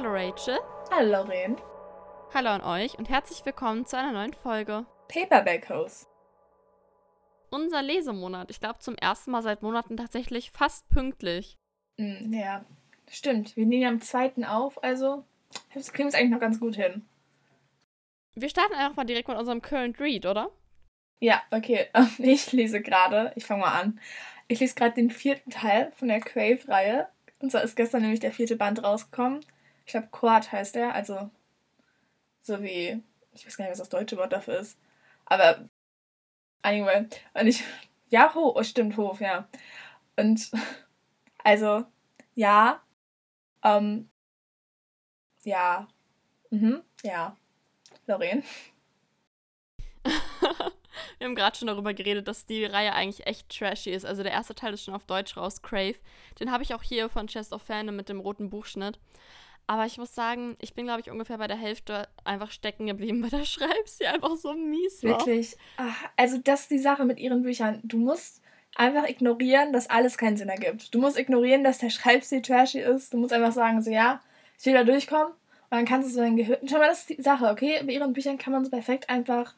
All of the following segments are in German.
Hallo Rachel. Hallo Lauren. Hallo an euch und herzlich willkommen zu einer neuen Folge. Paperback Host. Unser Lesemonat. Ich glaube zum ersten Mal seit Monaten tatsächlich fast pünktlich. Mm, ja, stimmt. Wir nehmen am zweiten auf, also das kriegen wir es eigentlich noch ganz gut hin. Wir starten einfach mal direkt mit unserem Current Read, oder? Ja, okay. Ich lese gerade, ich fange mal an. Ich lese gerade den vierten Teil von der Crave-Reihe. Und zwar ist gestern nämlich der vierte Band rausgekommen. Ich glaube, Quad heißt der, also so wie, ich weiß gar nicht, was das deutsche Wort dafür ist. Aber anyway, und ich, ja, Hof, oh, stimmt, Hof, ja. Und also, ja, ähm, ja, mhm, ja, Lorraine. Wir haben gerade schon darüber geredet, dass die Reihe eigentlich echt trashy ist. Also der erste Teil ist schon auf Deutsch raus, Crave. Den habe ich auch hier von Chest of Fandom mit dem roten Buchschnitt. Aber ich muss sagen, ich bin, glaube ich, ungefähr bei der Hälfte einfach stecken geblieben, weil der Schreibstil einfach so mies war. Wirklich. Ach, also das ist die Sache mit ihren Büchern. Du musst einfach ignorieren, dass alles keinen Sinn ergibt. Du musst ignorieren, dass der Schreibstil trashy ist. Du musst einfach sagen, so ja, ich will da durchkommen. Und dann kannst du so dein Gehirn. Schau mal, das ist die Sache, okay? Bei ihren Büchern kann man so perfekt einfach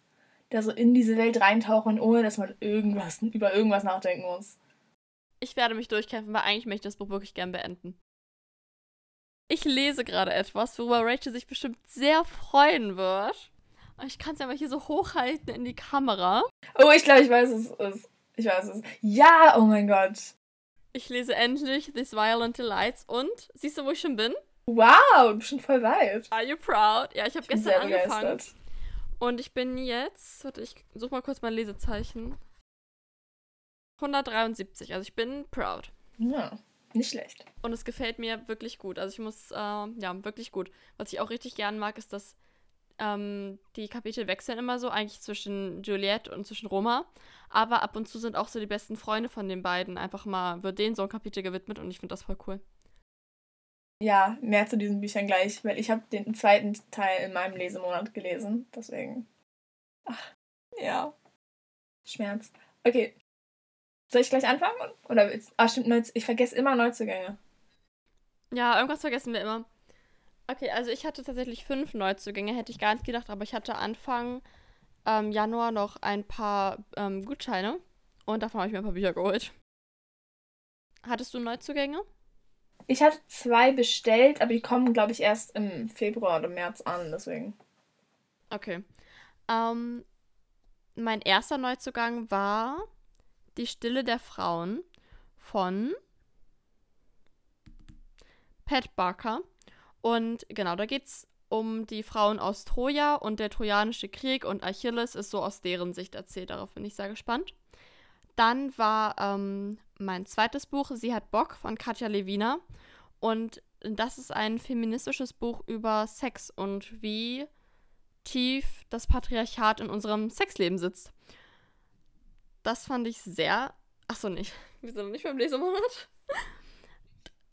da so in diese Welt reintauchen, ohne dass man irgendwas über irgendwas nachdenken muss. Ich werde mich durchkämpfen, weil eigentlich möchte ich das Buch wirklich gern beenden. Ich lese gerade etwas, worüber Rachel sich bestimmt sehr freuen wird. Ich kann es ja mal hier so hochhalten in die Kamera. Oh, ich glaube, ich weiß, es ist. Ich weiß es. Ja, oh mein Gott. Ich lese endlich These Violent Delights und siehst du, wo ich schon bin? Wow, du bist schon voll weit. Are you proud? Ja, ich habe gestern angefangen. Begeistert. Und ich bin jetzt, warte, ich suche mal kurz mein Lesezeichen. 173, also ich bin proud. Ja. Nicht schlecht. Und es gefällt mir wirklich gut. Also ich muss, äh, ja, wirklich gut. Was ich auch richtig gern mag, ist, dass ähm, die Kapitel wechseln immer so, eigentlich zwischen Juliette und zwischen Roma. Aber ab und zu sind auch so die besten Freunde von den beiden einfach mal, wird denen so ein Kapitel gewidmet und ich finde das voll cool. Ja, mehr zu diesen Büchern gleich, weil ich habe den zweiten Teil in meinem Lesemonat gelesen. Deswegen. Ach, ja. Schmerz. Okay, soll ich gleich anfangen? Oder willst Ah, stimmt, ich vergesse immer Neuzugänge. Ja, irgendwas vergessen wir immer. Okay, also ich hatte tatsächlich fünf Neuzugänge, hätte ich gar nicht gedacht, aber ich hatte Anfang ähm, Januar noch ein paar ähm, Gutscheine und davon habe ich mir ein paar Bücher geholt. Hattest du Neuzugänge? Ich hatte zwei bestellt, aber die kommen, glaube ich, erst im Februar oder März an, deswegen. Okay. Ähm, mein erster Neuzugang war die Stille der Frauen von Pat Barker. Und genau, da geht es um die Frauen aus Troja und der Trojanische Krieg und Achilles ist so aus deren Sicht erzählt. Darauf bin ich sehr gespannt. Dann war ähm, mein zweites Buch Sie hat Bock von Katja Levina. Und das ist ein feministisches Buch über Sex und wie tief das Patriarchat in unserem Sexleben sitzt. Das fand ich sehr. Achso, nicht. Wir sind noch nicht beim Lesemonat.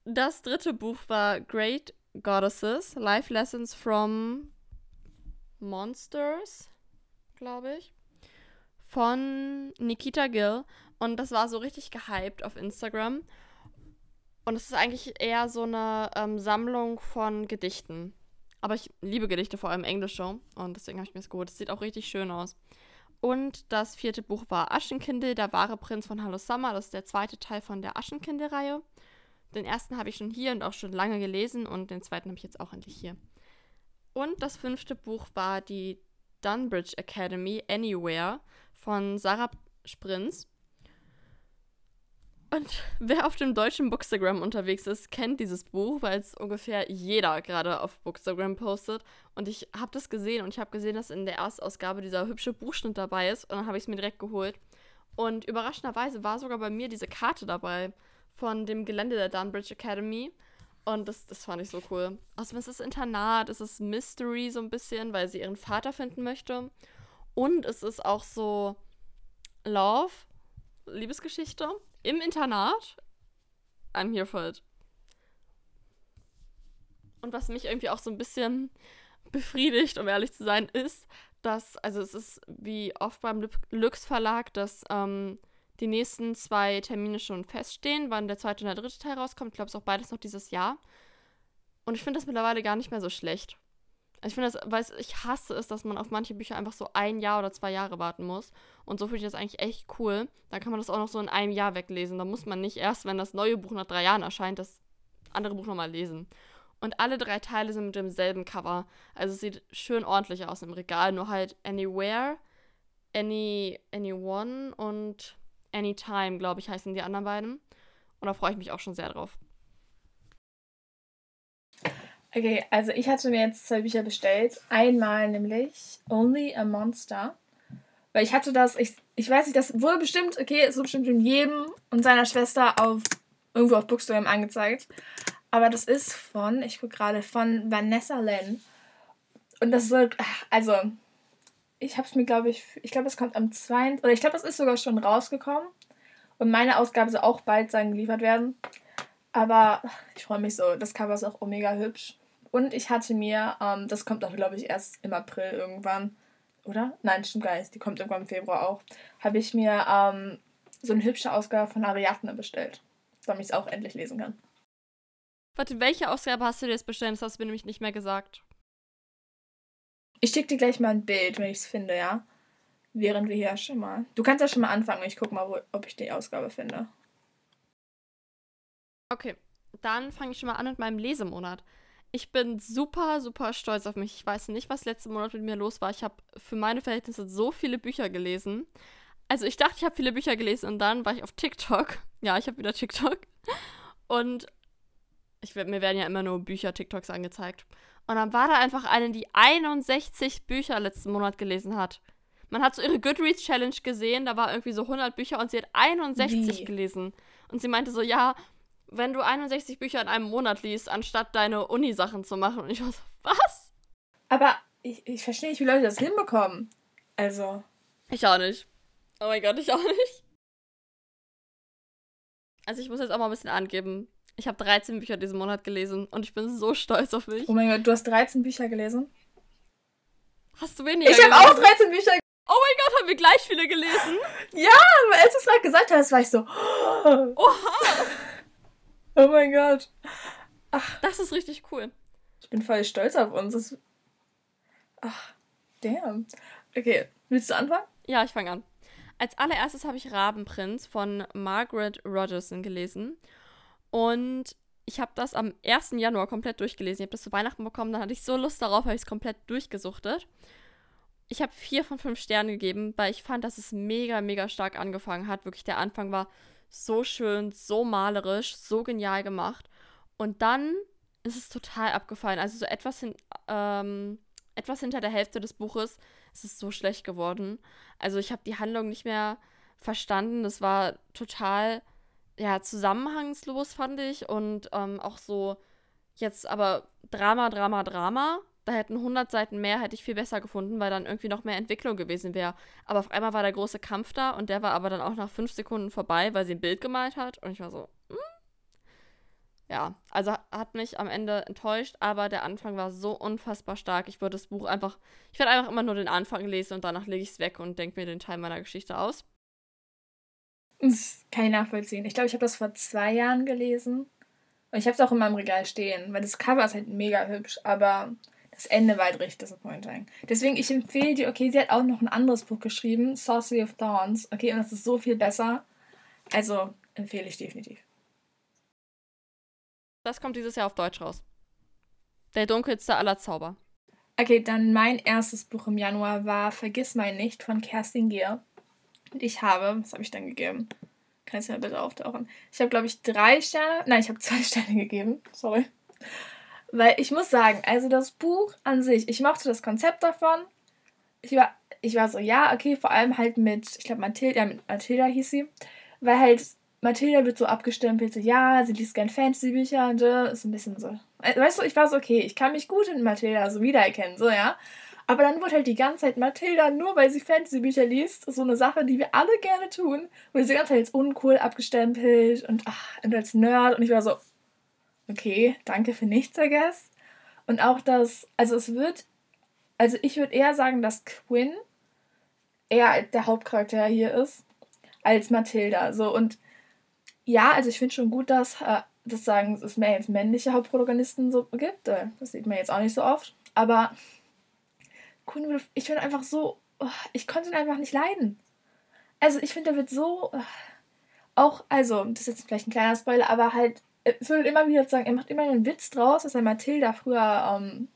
Das dritte Buch war Great Goddesses: Life Lessons from Monsters, glaube ich. Von Nikita Gill. Und das war so richtig gehypt auf Instagram. Und es ist eigentlich eher so eine ähm, Sammlung von Gedichten. Aber ich liebe Gedichte, vor allem englische. Und deswegen habe ich mir das geholt. Es sieht auch richtig schön aus. Und das vierte Buch war Aschenkindel, der wahre Prinz von Hallo Summer. Das ist der zweite Teil von der Aschenkindel-Reihe. Den ersten habe ich schon hier und auch schon lange gelesen und den zweiten habe ich jetzt auch endlich hier. Und das fünfte Buch war die Dunbridge Academy Anywhere von Sarah Sprins. Und wer auf dem deutschen Bookstagram unterwegs ist, kennt dieses Buch, weil es ungefähr jeder gerade auf Bookstagram postet. Und ich habe das gesehen und ich habe gesehen, dass in der Erstausgabe dieser hübsche Buchschnitt dabei ist. Und dann habe ich es mir direkt geholt. Und überraschenderweise war sogar bei mir diese Karte dabei von dem Gelände der Dunbridge Academy. Und das, das fand ich so cool. Außerdem ist es Internat, es ist Mystery so ein bisschen, weil sie ihren Vater finden möchte. Und es ist auch so Love, Liebesgeschichte im Internat, I'm here for it. Und was mich irgendwie auch so ein bisschen befriedigt, um ehrlich zu sein, ist, dass, also es ist wie oft beim Lux Verlag, dass ähm, die nächsten zwei Termine schon feststehen, wann der zweite und der dritte Teil rauskommt. Ich glaube, es ist auch beides noch dieses Jahr. Und ich finde das mittlerweile gar nicht mehr so schlecht. Ich finde das, weil ich hasse es, dass man auf manche Bücher einfach so ein Jahr oder zwei Jahre warten muss. Und so finde ich das eigentlich echt cool. Da kann man das auch noch so in einem Jahr weglesen. Da muss man nicht erst, wenn das neue Buch nach drei Jahren erscheint, das andere Buch nochmal lesen. Und alle drei Teile sind mit demselben Cover. Also es sieht schön ordentlich aus im Regal. Nur halt Anywhere, Any, Anyone und Anytime, glaube ich, heißen die anderen beiden. Und da freue ich mich auch schon sehr drauf. Okay, also ich hatte mir jetzt zwei Bücher bestellt. Einmal nämlich Only a Monster. Weil ich hatte das, ich, ich weiß nicht, das wurde bestimmt, okay, so bestimmt in jedem und seiner Schwester auf irgendwo auf Bookstore angezeigt. Aber das ist von, ich gucke gerade, von Vanessa Len. Und das soll, also, ich habe es mir, glaube ich, ich glaube, es kommt am 2. oder ich glaube, es ist sogar schon rausgekommen. Und meine Ausgabe soll auch bald sein geliefert werden. Aber ich freue mich so. Das Cover ist auch mega hübsch. Und ich hatte mir, ähm, das kommt auch, glaube ich, erst im April irgendwann, oder? Nein, stimmt gar nicht. Die kommt irgendwann im Februar auch. Habe ich mir ähm, so eine hübsche Ausgabe von Ariadne bestellt, damit ich es auch endlich lesen kann. Warte, welche Ausgabe hast du dir jetzt bestellt? Das hast du mir nämlich nicht mehr gesagt. Ich schicke dir gleich mal ein Bild, wenn ich es finde, ja? Während wir hier schon mal. Du kannst ja schon mal anfangen. Ich gucke mal, wo, ob ich die Ausgabe finde. Okay, dann fange ich schon mal an mit meinem Lesemonat. Ich bin super, super stolz auf mich. Ich weiß nicht, was letzten Monat mit mir los war. Ich habe für meine Verhältnisse so viele Bücher gelesen. Also ich dachte, ich habe viele Bücher gelesen und dann war ich auf TikTok. Ja, ich habe wieder TikTok. Und ich, mir werden ja immer nur Bücher-TikToks angezeigt. Und dann war da einfach eine, die 61 Bücher letzten Monat gelesen hat. Man hat so ihre Goodreads-Challenge gesehen, da war irgendwie so 100 Bücher und sie hat 61 Wie? gelesen. Und sie meinte so, ja, wenn du 61 Bücher in einem Monat liest, anstatt deine Uni-Sachen zu machen. Und ich war so, was? Aber ich, ich verstehe nicht, wie Leute das hinbekommen. Also. Ich auch nicht. Oh mein Gott, ich auch nicht. Also ich muss jetzt auch mal ein bisschen angeben. Ich habe 13 Bücher diesen Monat gelesen und ich bin so stolz auf mich. Oh mein Gott, du hast 13 Bücher gelesen? Hast du weniger Ich habe auch 13 Bücher gelesen. Oh mein Gott, haben wir gleich viele gelesen? Ja, weil als du es gerade gesagt hast, war ich so. Oha! Oh mein Gott. Ach. Das ist richtig cool. Ich bin voll stolz auf uns. Das... Ach, damn. Okay, willst du anfangen? Ja, ich fange an. Als allererstes habe ich Rabenprinz von Margaret Rogerson gelesen. Und ich habe das am 1. Januar komplett durchgelesen. Ich habe das zu Weihnachten bekommen, dann hatte ich so Lust darauf, habe ich es komplett durchgesuchtet. Ich habe vier von fünf Sternen gegeben, weil ich fand, dass es mega, mega stark angefangen hat. Wirklich, der Anfang war so schön, so malerisch, so genial gemacht. Und dann ist es total abgefallen. Also so etwas, hin, ähm, etwas hinter der Hälfte des Buches ist es so schlecht geworden. Also ich habe die Handlung nicht mehr verstanden. Das war total ja, zusammenhangslos, fand ich. Und ähm, auch so jetzt aber Drama, Drama, Drama da hätten 100 Seiten mehr, hätte ich viel besser gefunden, weil dann irgendwie noch mehr Entwicklung gewesen wäre. Aber auf einmal war der große Kampf da und der war aber dann auch nach fünf Sekunden vorbei, weil sie ein Bild gemalt hat. Und ich war so, hm? ja, also hat mich am Ende enttäuscht, aber der Anfang war so unfassbar stark. Ich würde das Buch einfach, ich werde einfach immer nur den Anfang lesen und danach lege ich es weg und denke mir den Teil meiner Geschichte aus. Das kann ich nachvollziehen. Ich glaube, ich habe das vor zwei Jahren gelesen. Und ich habe es auch in meinem Regal stehen, weil das Cover ist halt mega hübsch, aber das Ende war halt richtig disappointing. Deswegen, ich empfehle dir, okay, sie hat auch noch ein anderes Buch geschrieben, Sorcery of Thorns. Okay, und das ist so viel besser. Also empfehle ich definitiv. Das kommt dieses Jahr auf Deutsch raus. Der dunkelste aller Zauber. Okay, dann mein erstes Buch im Januar war Vergiss mein nicht von Kerstin Gier. Und ich habe, was habe ich dann gegeben? Kannst du mal bitte auftauchen? Ich habe, glaube ich, drei Sterne. Nein, ich habe zwei Sterne gegeben. Sorry. Weil ich muss sagen, also das Buch an sich, ich mochte das Konzept davon. Ich war, ich war so, ja, okay, vor allem halt mit, ich glaube, Mathilda, ja, Mathilda hieß sie. Weil halt, Mathilda wird so abgestempelt, so, ja, sie liest gern Fantasy-Bücher und so, ist ein bisschen so. Äh, weißt du, ich war so, okay, ich kann mich gut in Mathilda so wiedererkennen, so, ja. Aber dann wurde halt die ganze Zeit Mathilda, nur weil sie Fantasy-Bücher liest, so eine Sache, die wir alle gerne tun, wurde sie die ganze Zeit als uncool abgestempelt und, ach, und als Nerd. Und ich war so, okay, danke für nichts, I guess. Und auch das, also es wird also ich würde eher sagen, dass Quinn eher der Hauptcharakter hier ist als Mathilda. So und ja, also ich finde schon gut, dass äh, das sagen, es mehr jetzt männliche Hauptprotagonisten so gibt. Äh, das sieht man jetzt auch nicht so oft. Aber Quinn, ich finde einfach so, oh, ich konnte ihn einfach nicht leiden. Also ich finde, er wird so oh, auch, also das ist jetzt vielleicht ein kleiner Spoiler, aber halt wird immer wieder sagen, er macht immer einen Witz draus, dass er Mathilda früher, ähm,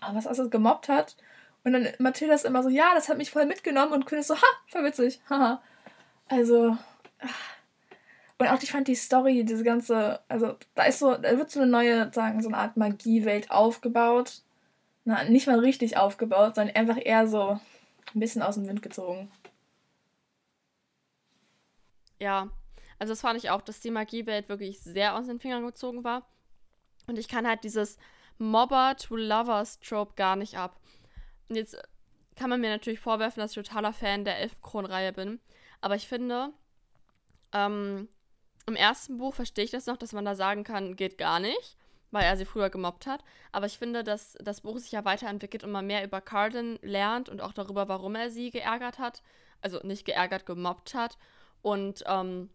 ah, was also gemobbt hat. Und dann Mathilda ist immer so, ja, das hat mich voll mitgenommen und Quinn ist so, ha, voll witzig, haha. also, ach. und auch ich fand die Story, diese ganze, also da ist so, da wird so eine neue, sagen, so eine Art Magiewelt aufgebaut. Na, nicht mal richtig aufgebaut, sondern einfach eher so ein bisschen aus dem Wind gezogen. Ja, also das fand ich auch, dass die Magiewelt wirklich sehr aus den Fingern gezogen war. Und ich kann halt dieses Mobber to Lovers Trope gar nicht ab. Und jetzt kann man mir natürlich vorwerfen, dass ich totaler Fan der Elfenkron-Reihe bin. Aber ich finde, ähm, im ersten Buch verstehe ich das noch, dass man da sagen kann, geht gar nicht, weil er sie früher gemobbt hat. Aber ich finde, dass das Buch sich ja weiterentwickelt und man mehr über Carden lernt und auch darüber, warum er sie geärgert hat. Also nicht geärgert, gemobbt hat. Und ähm,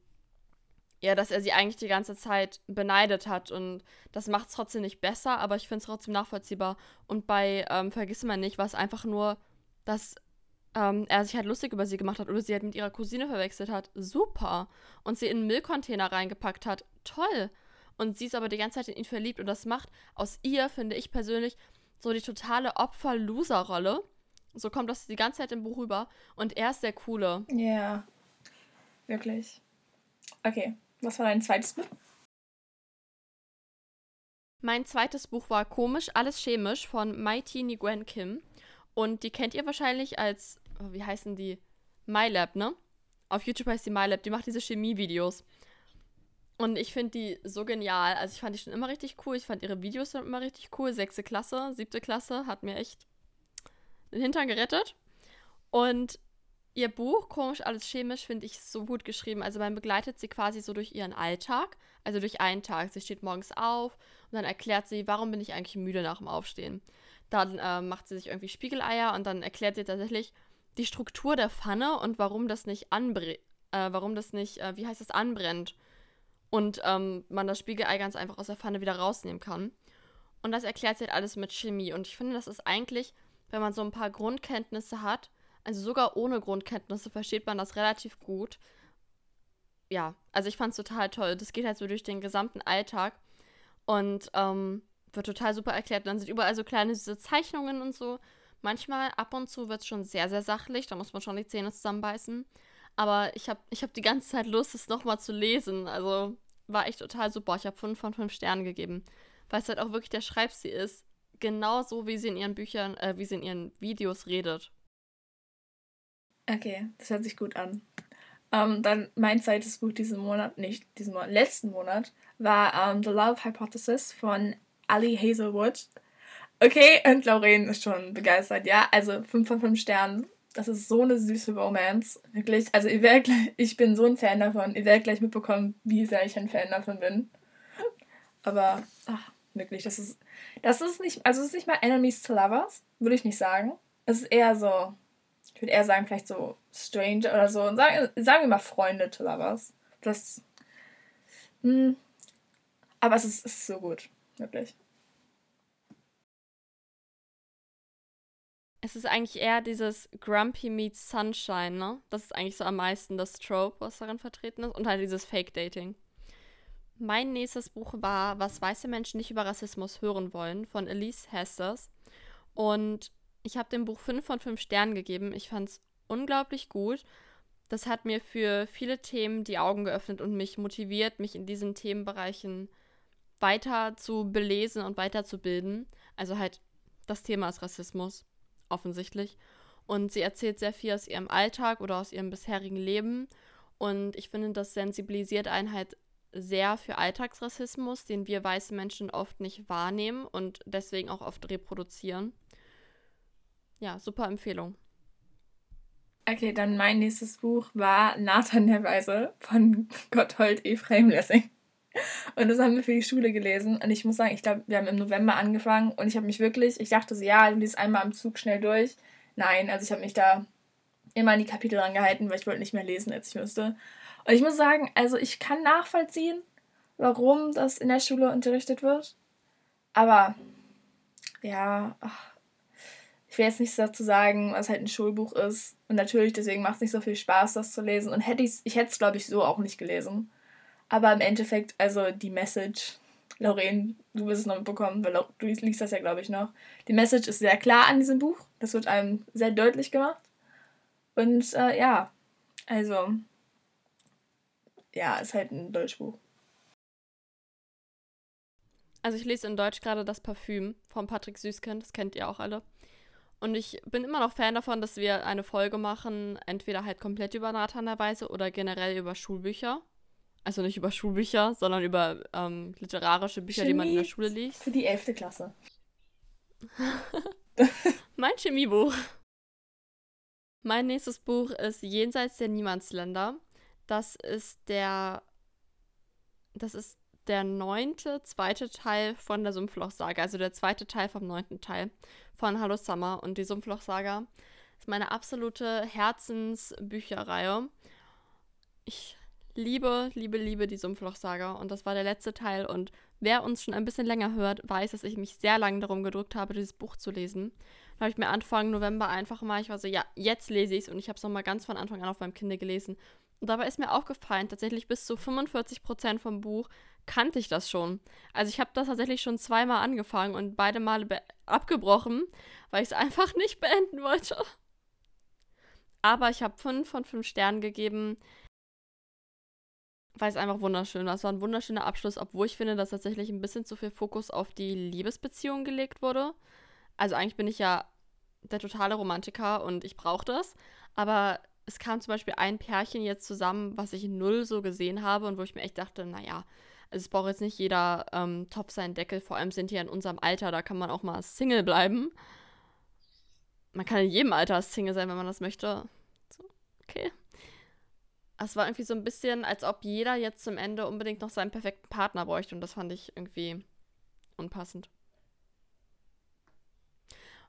ja, dass er sie eigentlich die ganze Zeit beneidet hat. Und das macht es trotzdem nicht besser, aber ich finde es trotzdem nachvollziehbar. Und bei ähm, Vergiss man nicht, war es einfach nur, dass ähm, er sich halt lustig über sie gemacht hat oder sie halt mit ihrer Cousine verwechselt hat. Super. Und sie in einen Müllcontainer reingepackt hat. Toll. Und sie ist aber die ganze Zeit in ihn verliebt. Und das macht aus ihr, finde ich persönlich, so die totale Opfer-Loser-Rolle. So kommt das die ganze Zeit im Buch rüber. Und er ist der Coole. Ja. Yeah. Wirklich. Okay, was war dein zweites Buch? Mein zweites Buch war Komisch, alles chemisch von Mighty Nguyen Kim. Und die kennt ihr wahrscheinlich als, oh, wie heißen die? MyLab, ne? Auf YouTube heißt die MyLab. Die macht diese Chemie-Videos. Und ich finde die so genial. Also ich fand die schon immer richtig cool. Ich fand ihre Videos schon immer richtig cool. Sechste Klasse, siebte Klasse hat mir echt den Hintern gerettet. Und Ihr Buch, komisch, alles chemisch, finde ich so gut geschrieben. Also man begleitet sie quasi so durch ihren Alltag, also durch einen Tag. Sie steht morgens auf und dann erklärt sie, warum bin ich eigentlich müde nach dem Aufstehen. Dann äh, macht sie sich irgendwie Spiegeleier und dann erklärt sie tatsächlich die Struktur der Pfanne und warum das nicht anbrennt, äh, warum das nicht, äh, wie heißt das, anbrennt. Und ähm, man das Spiegelei ganz einfach aus der Pfanne wieder rausnehmen kann. Und das erklärt sie halt alles mit Chemie. Und ich finde, das ist eigentlich, wenn man so ein paar Grundkenntnisse hat, also sogar ohne Grundkenntnisse versteht man das relativ gut. Ja, also ich fand es total toll. Das geht halt so durch den gesamten Alltag und ähm, wird total super erklärt. dann sind überall so kleine diese Zeichnungen und so. Manchmal ab und zu wird es schon sehr, sehr sachlich. Da muss man schon die Zähne zusammenbeißen. Aber ich habe ich hab die ganze Zeit Lust, es nochmal zu lesen. Also war echt total super. Ich habe 5 von 5 Sternen gegeben. Weil es halt auch wirklich der Schreibstil ist. Genauso wie sie in ihren Büchern, äh, wie sie in ihren Videos redet. Okay, das hört sich gut an. Ähm, dann mein zweites Buch diesen Monat, nicht diesen Monat, letzten Monat, war ähm, The Love Hypothesis von Ali Hazelwood. Okay, und Lauren ist schon begeistert, ja. Also 5 von 5 Sternen. Das ist so eine süße Romance. Wirklich. Also ihr werdet gleich, ich bin so ein Fan davon. Ihr werdet gleich mitbekommen, wie sehr ich ein Fan davon bin. Aber, ach, wirklich, das ist. Das ist nicht. Also es ist nicht mal Enemies to Lovers, würde ich nicht sagen. Es ist eher so ich würde eher sagen, vielleicht so Stranger oder so. Sagen, sagen wir mal Freunde oder was. Das. Mh. Hm. Aber es ist, es ist so gut. Wirklich. Es ist eigentlich eher dieses Grumpy meets Sunshine, ne? Das ist eigentlich so am meisten das Trope, was darin vertreten ist. Und halt dieses Fake-Dating. Mein nächstes Buch war Was weiße Menschen nicht über Rassismus hören wollen von Elise Hesters. Und ich habe dem Buch 5 von 5 Sternen gegeben. Ich fand es unglaublich gut. Das hat mir für viele Themen die Augen geöffnet und mich motiviert, mich in diesen Themenbereichen weiter zu belesen und weiterzubilden. Also halt, das Thema ist Rassismus, offensichtlich. Und sie erzählt sehr viel aus ihrem Alltag oder aus ihrem bisherigen Leben. Und ich finde, das sensibilisiert einen halt sehr für Alltagsrassismus, den wir weiße Menschen oft nicht wahrnehmen und deswegen auch oft reproduzieren ja, super Empfehlung. Okay, dann mein nächstes Buch war Nathan der Weise von Gotthold Ephraim Lessing. Und das haben wir für die Schule gelesen. Und ich muss sagen, ich glaube, wir haben im November angefangen und ich habe mich wirklich, ich dachte so, ja, du liest einmal am Zug schnell durch. Nein, also ich habe mich da immer an die Kapitel angehalten, weil ich wollte nicht mehr lesen, als ich müsste. Und ich muss sagen, also ich kann nachvollziehen, warum das in der Schule unterrichtet wird. Aber ja, ach, will jetzt nichts dazu sagen, was halt ein Schulbuch ist. Und natürlich, deswegen macht es nicht so viel Spaß, das zu lesen. Und hätte ich's, ich hätte es, glaube ich, so auch nicht gelesen. Aber im Endeffekt, also die Message, Lorraine, du wirst es noch mitbekommen, weil du liest das ja, glaube ich, noch. Die Message ist sehr klar an diesem Buch. Das wird einem sehr deutlich gemacht. Und äh, ja, also, ja, ist halt ein Deutschbuch. Also ich lese in Deutsch gerade das Parfüm von Patrick Süßkind, das kennt ihr auch alle. Und ich bin immer noch Fan davon, dass wir eine Folge machen, entweder halt komplett über Nathan der Weise oder generell über Schulbücher. Also nicht über Schulbücher, sondern über ähm, literarische Bücher, Chemie die man in der Schule liest. Für die 11. Klasse. mein Chemiebuch. Mein nächstes Buch ist Jenseits der Niemandsländer. Das ist der. Das ist der neunte, zweite Teil von der Sumpfloch-Saga. Also der zweite Teil vom neunten Teil von Hallo Summer. Und die Sumpfloch-Saga ist meine absolute Herzensbücherreihe. Ich liebe, liebe, liebe die Sumpfloch-Saga. Und das war der letzte Teil. Und wer uns schon ein bisschen länger hört, weiß, dass ich mich sehr lange darum gedrückt habe, dieses Buch zu lesen. Da habe ich mir Anfang November einfach mal, ich war so, ja, jetzt lese ich es. Und ich habe es nochmal ganz von Anfang an auf meinem Kinder gelesen. Und dabei ist mir aufgefallen, tatsächlich bis zu 45% vom Buch kannte ich das schon. Also ich habe das tatsächlich schon zweimal angefangen und beide Male abgebrochen, weil ich es einfach nicht beenden wollte. Aber ich habe 5 von 5 Sternen gegeben weil es einfach wunderschön war. Es war ein wunderschöner Abschluss, obwohl ich finde, dass tatsächlich ein bisschen zu viel Fokus auf die Liebesbeziehung gelegt wurde. Also eigentlich bin ich ja der totale Romantiker und ich brauche das. Aber es kam zum Beispiel ein Pärchen jetzt zusammen, was ich null so gesehen habe und wo ich mir echt dachte, naja, also es braucht jetzt nicht jeder ähm, Topf seinen Deckel. Vor allem sind die ja in unserem Alter, da kann man auch mal Single bleiben. Man kann in jedem Alter Single sein, wenn man das möchte. So, okay es war irgendwie so ein bisschen, als ob jeder jetzt zum Ende unbedingt noch seinen perfekten Partner bräuchte und das fand ich irgendwie unpassend.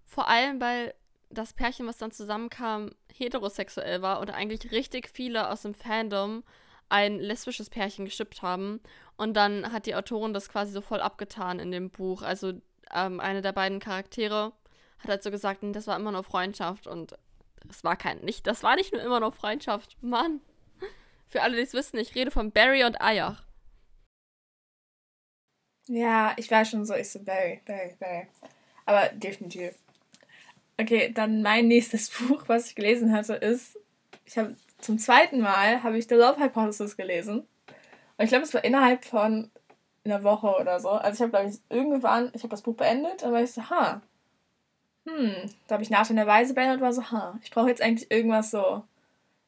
Vor allem, weil das Pärchen, was dann zusammenkam, heterosexuell war und eigentlich richtig viele aus dem Fandom ein lesbisches Pärchen geschippt haben. Und dann hat die Autorin das quasi so voll abgetan in dem Buch. Also ähm, eine der beiden Charaktere hat halt so gesagt, das war immer nur Freundschaft und das war kein nicht, das war nicht nur immer nur Freundschaft. Mann. Für alle, die es wissen, ich rede von Barry und Ayach. Ja, ich war schon so, ich so Barry, Barry, Barry. Aber definitiv. Okay, dann mein nächstes Buch, was ich gelesen hatte, ist, ich habe zum zweiten Mal habe ich The Love Hypothesis gelesen. Und ich glaube, es war innerhalb von einer Woche oder so. Also ich habe, glaube ich, irgendwann, ich habe das Buch beendet, und war ich so, ha, hm, da habe ich nach der Weise beendet und war so, ha, ich brauche jetzt eigentlich irgendwas so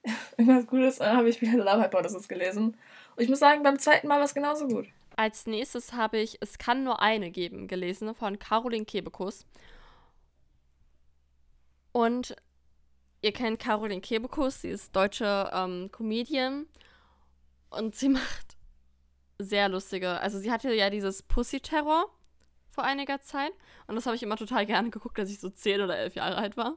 irgendwas Gutes und dann habe ich wieder Love Hypothesis gelesen. Und ich muss sagen, beim zweiten Mal war es genauso gut. Als nächstes habe ich Es kann nur eine geben gelesen von Caroline Kebekus. Und ihr kennt Caroline Kebekus, sie ist deutsche ähm, Comedian und sie macht sehr lustige, also sie hatte ja dieses Pussy-Terror vor einiger Zeit und das habe ich immer total gerne geguckt, als ich so zehn oder elf Jahre alt war.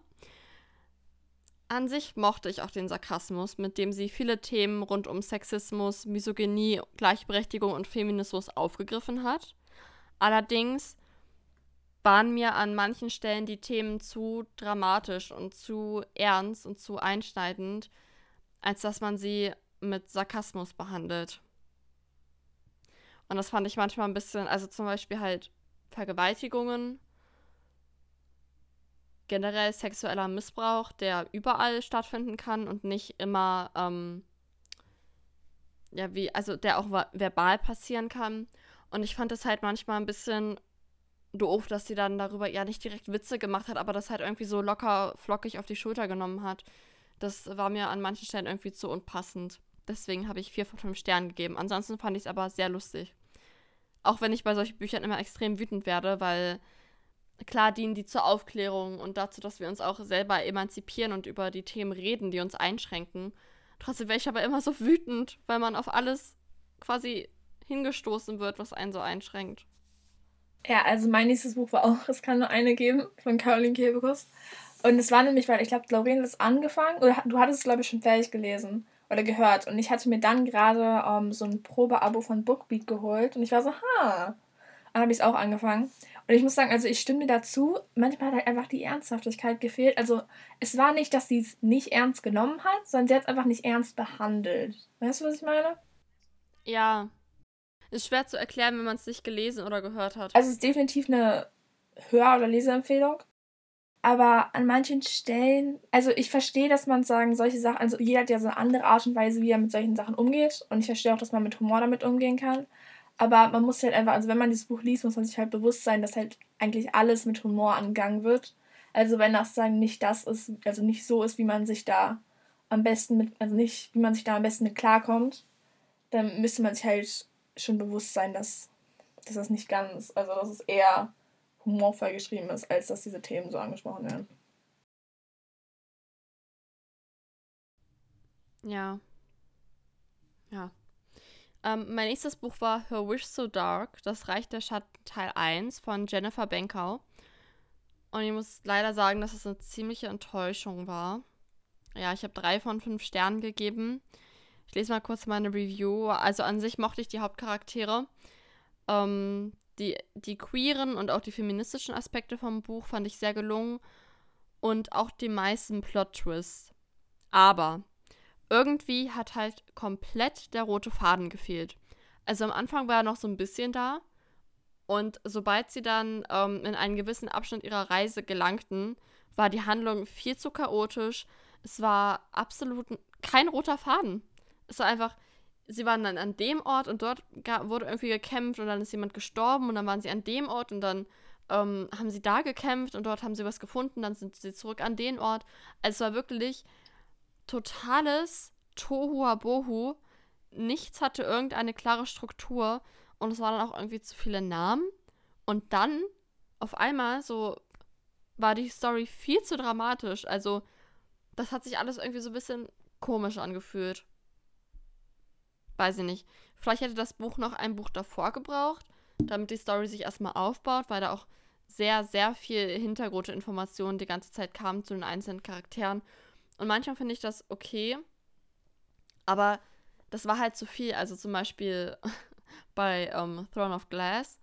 An sich mochte ich auch den Sarkasmus, mit dem sie viele Themen rund um Sexismus, Misogynie, Gleichberechtigung und Feminismus aufgegriffen hat. Allerdings waren mir an manchen Stellen die Themen zu dramatisch und zu ernst und zu einschneidend, als dass man sie mit Sarkasmus behandelt. Und das fand ich manchmal ein bisschen, also zum Beispiel halt Vergewaltigungen generell sexueller Missbrauch, der überall stattfinden kann und nicht immer, ähm, ja, wie, also der auch verbal passieren kann. Und ich fand es halt manchmal ein bisschen doof, dass sie dann darüber ja nicht direkt Witze gemacht hat, aber das halt irgendwie so locker, flockig auf die Schulter genommen hat. Das war mir an manchen Stellen irgendwie zu unpassend. Deswegen habe ich vier von fünf Sternen gegeben. Ansonsten fand ich es aber sehr lustig. Auch wenn ich bei solchen Büchern immer extrem wütend werde, weil klar dienen die zur Aufklärung und dazu, dass wir uns auch selber emanzipieren und über die Themen reden, die uns einschränken. Trotzdem wäre ich aber immer so wütend, weil man auf alles quasi hingestoßen wird, was einen so einschränkt. Ja, also mein nächstes Buch war auch Es kann nur eine geben von Caroline Kebekus. Und es war nämlich, weil ich glaube, Lauren hat es angefangen, oder du hattest es, glaube ich, schon fertig gelesen oder gehört. Und ich hatte mir dann gerade um, ähm, so ein Probeabo von Bookbeat geholt und ich war so, ha. Dann habe ich es auch angefangen. Und ich muss sagen, also ich stimme dazu, manchmal hat halt einfach die Ernsthaftigkeit gefehlt. Also es war nicht, dass sie es nicht ernst genommen hat, sondern sie hat es einfach nicht ernst behandelt. Weißt du, was ich meine? Ja. Ist schwer zu erklären, wenn man es nicht gelesen oder gehört hat. Also es ist definitiv eine Hör- oder Leseempfehlung. Aber an manchen Stellen, also ich verstehe, dass man sagen, solche Sachen, also jeder hat ja so eine andere Art und Weise, wie er mit solchen Sachen umgeht. Und ich verstehe auch, dass man mit Humor damit umgehen kann. Aber man muss halt einfach, also wenn man dieses Buch liest, muss man sich halt bewusst sein, dass halt eigentlich alles mit Humor angegangen wird. Also wenn das sagen nicht das ist, also nicht so ist, wie man sich da am besten mit, also nicht, wie man sich da am besten mit klarkommt, dann müsste man sich halt schon bewusst sein, dass, dass das nicht ganz, also dass es eher humorvoll geschrieben ist, als dass diese Themen so angesprochen werden. Ja. Ja. Ähm, mein nächstes Buch war Her Wish So Dark, das Reich der Schatten Teil 1 von Jennifer Benkau. Und ich muss leider sagen, dass es eine ziemliche Enttäuschung war. Ja, ich habe drei von fünf Sternen gegeben. Ich lese mal kurz meine Review. Also an sich mochte ich die Hauptcharaktere. Ähm, die, die queeren und auch die feministischen Aspekte vom Buch fand ich sehr gelungen. Und auch die meisten Plot-Twists. Aber irgendwie hat halt komplett der rote Faden gefehlt. Also am Anfang war er noch so ein bisschen da. Und sobald sie dann ähm, in einen gewissen Abschnitt ihrer Reise gelangten, war die Handlung viel zu chaotisch. Es war absolut kein roter Faden. Es war einfach, sie waren dann an dem Ort und dort wurde irgendwie gekämpft und dann ist jemand gestorben und dann waren sie an dem Ort und dann ähm, haben sie da gekämpft und dort haben sie was gefunden, dann sind sie zurück an den Ort. Also es war wirklich totales Tohuwabohu. Nichts hatte irgendeine klare Struktur und es waren dann auch irgendwie zu viele Namen. Und dann auf einmal so war die Story viel zu dramatisch. Also das hat sich alles irgendwie so ein bisschen komisch angefühlt. Weiß ich nicht. Vielleicht hätte das Buch noch ein Buch davor gebraucht, damit die Story sich erstmal aufbaut, weil da auch sehr, sehr viel Hintergrundinformationen die ganze Zeit kamen zu den einzelnen Charakteren und manchmal finde ich das okay, aber das war halt zu viel. Also zum Beispiel bei ähm, Throne of Glass,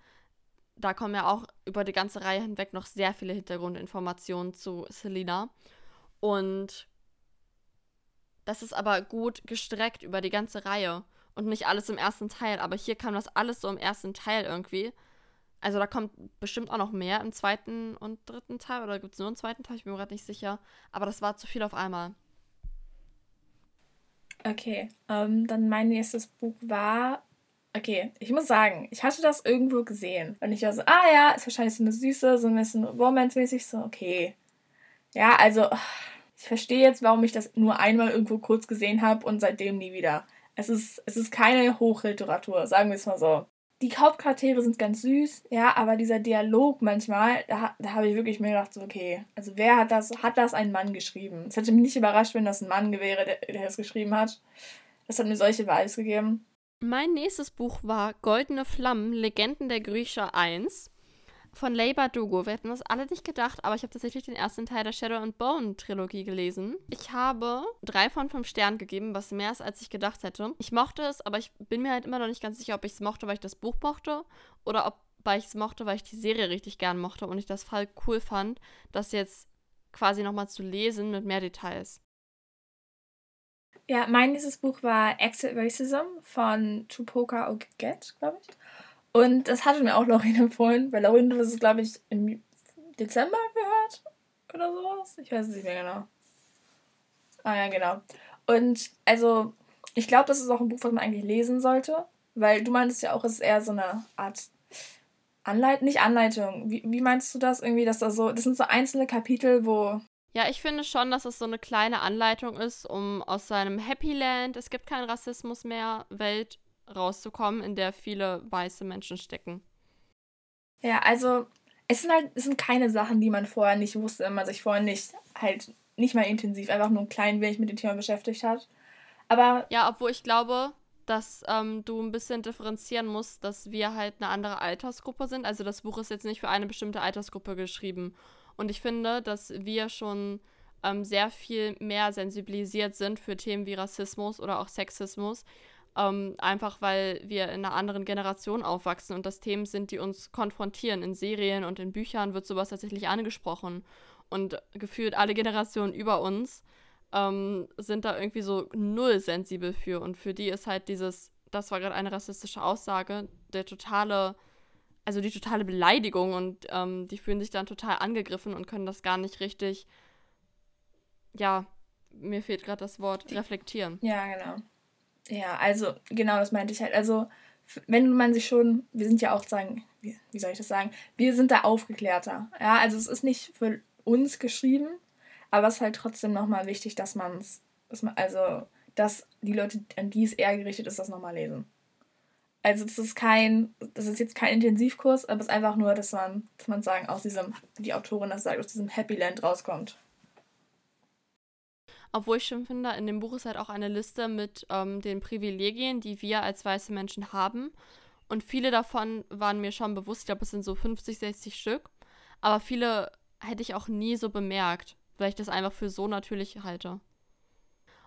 da kommen ja auch über die ganze Reihe hinweg noch sehr viele Hintergrundinformationen zu Selina. Und das ist aber gut gestreckt über die ganze Reihe und nicht alles im ersten Teil. Aber hier kam das alles so im ersten Teil irgendwie. Also da kommt bestimmt auch noch mehr im zweiten und dritten Teil oder gibt es nur einen zweiten Teil? Ich bin mir gerade nicht sicher. Aber das war zu viel auf einmal. Okay, ähm, dann mein nächstes Buch war. Okay, ich muss sagen, ich hatte das irgendwo gesehen. Und ich war so, ah ja, ist wahrscheinlich so eine süße, so ein bisschen romance-mäßig, so, okay. Ja, also, ich verstehe jetzt, warum ich das nur einmal irgendwo kurz gesehen habe und seitdem nie wieder. Es ist, es ist keine Hochliteratur, sagen wir es mal so die Hauptcharaktere sind ganz süß, ja, aber dieser Dialog manchmal, da, da habe ich wirklich mir gedacht, so, okay, also wer hat das, hat das ein Mann geschrieben? Es hätte mich nicht überrascht, wenn das ein Mann wäre, der, der es geschrieben hat. Das hat mir solche Vibes gegeben. Mein nächstes Buch war Goldene Flammen, Legenden der Griecher 1 von Leigh Bardugo. Wir hätten das alle nicht gedacht, aber ich habe tatsächlich den ersten Teil der Shadow and Bone Trilogie gelesen. Ich habe drei von fünf Sternen gegeben, was mehr ist, als ich gedacht hätte. Ich mochte es, aber ich bin mir halt immer noch nicht ganz sicher, ob ich es mochte, weil ich das Buch mochte oder ob ich es mochte, weil ich die Serie richtig gern mochte und ich das voll cool fand, das jetzt quasi nochmal zu lesen mit mehr Details. Ja, mein nächstes Buch war Exit Racism von Tupoka Oget, glaube ich. Und das hatte mir auch Laurin empfohlen, weil Laurin hat das, glaube ich, im Dezember gehört oder sowas. Ich weiß es nicht mehr genau. Ah ja, genau. Und also, ich glaube, das ist auch ein Buch, was man eigentlich lesen sollte, weil du meintest ja auch, es ist eher so eine Art Anleitung, nicht Anleitung. Wie, wie meinst du das irgendwie, dass da so, das sind so einzelne Kapitel, wo ja, ich finde schon, dass es so eine kleine Anleitung ist, um aus seinem Happy Land, es gibt keinen Rassismus mehr, Welt rauszukommen, in der viele weiße Menschen stecken. Ja, also es sind halt es sind keine Sachen, die man vorher nicht wusste, wenn man sich vorher nicht halt nicht mal intensiv einfach nur ein klein wenig mit dem Thema beschäftigt hat. Aber ja, obwohl ich glaube, dass ähm, du ein bisschen differenzieren musst, dass wir halt eine andere Altersgruppe sind. Also das Buch ist jetzt nicht für eine bestimmte Altersgruppe geschrieben. Und ich finde, dass wir schon ähm, sehr viel mehr sensibilisiert sind für Themen wie Rassismus oder auch Sexismus. Ähm, einfach weil wir in einer anderen Generation aufwachsen und das Themen sind, die uns konfrontieren. In Serien und in Büchern wird sowas tatsächlich angesprochen. Und gefühlt alle Generationen über uns ähm, sind da irgendwie so null sensibel für. Und für die ist halt dieses, das war gerade eine rassistische Aussage, der totale, also die totale Beleidigung und ähm, die fühlen sich dann total angegriffen und können das gar nicht richtig, ja, mir fehlt gerade das Wort, reflektieren. Ja, genau. Ja, also genau, das meinte ich halt. Also wenn man sich schon, wir sind ja auch sagen, wie, soll ich das sagen, wir sind da aufgeklärter. Ja, also es ist nicht für uns geschrieben, aber es ist halt trotzdem nochmal wichtig, dass man es, dass man, also, dass die Leute, an die es eher gerichtet ist, das nochmal lesen. Also das ist kein, das ist jetzt kein Intensivkurs, aber es ist einfach nur, dass man, dass man sagen, aus diesem, die Autorin das sagt, aus diesem Happy Land rauskommt. Obwohl ich schon finde, in dem Buch ist halt auch eine Liste mit ähm, den Privilegien, die wir als weiße Menschen haben. Und viele davon waren mir schon bewusst, ich glaube, es sind so 50, 60 Stück. Aber viele hätte ich auch nie so bemerkt weil ich das einfach für so natürlich halte.